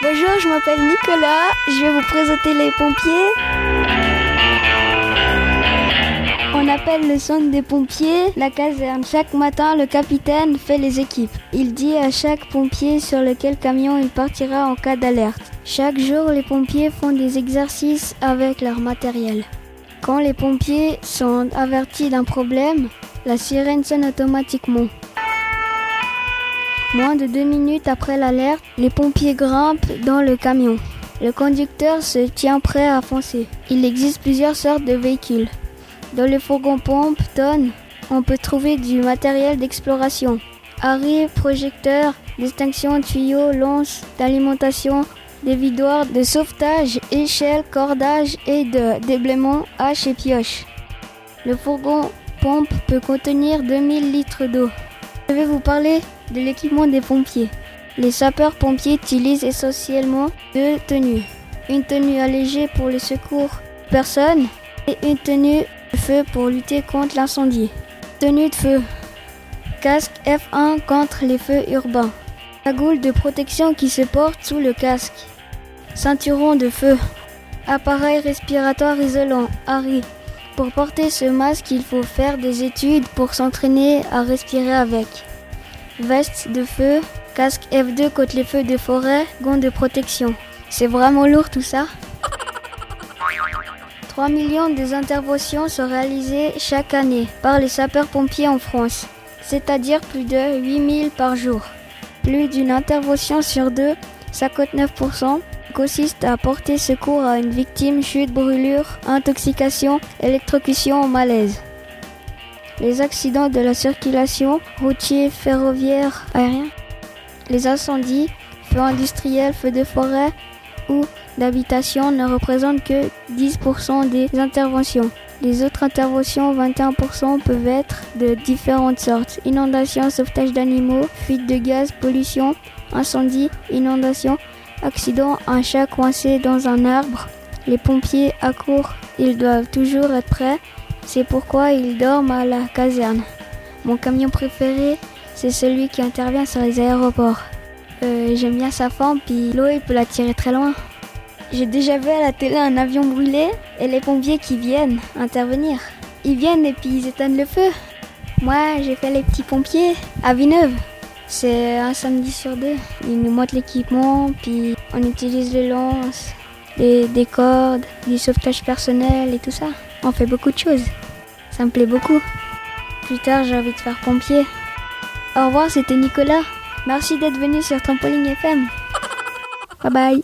Bonjour, je m'appelle Nicolas. Je vais vous présenter les pompiers. On appelle le centre des pompiers la caserne. Chaque matin, le capitaine fait les équipes. Il dit à chaque pompier sur lequel camion il partira en cas d'alerte. Chaque jour, les pompiers font des exercices avec leur matériel. Quand les pompiers sont avertis d'un problème, la sirène sonne automatiquement. Moins de deux minutes après l'alerte, les pompiers grimpent dans le camion. Le conducteur se tient prêt à foncer. Il existe plusieurs sortes de véhicules. Dans le fourgon pompe tonne, on peut trouver du matériel d'exploration. Harry, projecteur, distinction, tuyaux, lonces d'alimentation, des vidoirs de sauvetage, échelles, cordage et de déblaiement, hache et pioche. Le fourgon pompe peut contenir 2000 litres d'eau. Je vais vous parler de l'équipement des pompiers. Les sapeurs-pompiers utilisent essentiellement deux tenues. Une tenue allégée pour le secours personne et une tenue de feu pour lutter contre l'incendie. Tenue de feu. Casque F1 contre les feux urbains. Cagoule de protection qui se porte sous le casque. Ceinturon de feu. Appareil respiratoire isolant. Harry. Pour porter ce masque, il faut faire des études pour s'entraîner à respirer avec. Veste de feu, casque F2 contre les feux de forêt, gants de protection. C'est vraiment lourd tout ça? 3 millions des interventions sont réalisées chaque année par les sapeurs-pompiers en France, c'est-à-dire plus de 8000 par jour. Plus d'une intervention sur deux, 59%, consiste à porter secours à une victime chute, brûlure, intoxication, électrocution ou malaise. Les accidents de la circulation, routier, ferroviaire, aérien, les incendies, feux industriels, feux de forêt ou d'habitation ne représentent que 10% des interventions. Les autres interventions, 21%, peuvent être de différentes sortes. Inondations, sauvetage d'animaux, fuite de gaz, pollution, incendie, inondation, accident, un chat coincé dans un arbre. Les pompiers accourent, ils doivent toujours être prêts. C'est pourquoi ils dorment à la caserne. Mon camion préféré, c'est celui qui intervient sur les aéroports. Euh, J'aime bien sa forme, puis l'eau, il peut la tirer très loin. J'ai déjà vu à la télé un avion brûlé et les pompiers qui viennent intervenir. Ils viennent et puis ils éteignent le feu. Moi, j'ai fait les petits pompiers à Villeneuve. C'est un samedi sur deux. Ils nous montrent l'équipement, puis on utilise les lances, des cordes, du sauvetage personnel et tout ça. On fait beaucoup de choses. Ça me plaît beaucoup. Plus tard, j'ai envie de faire pompier. Au revoir, c'était Nicolas. Merci d'être venu sur Trampoline FM. Bye bye.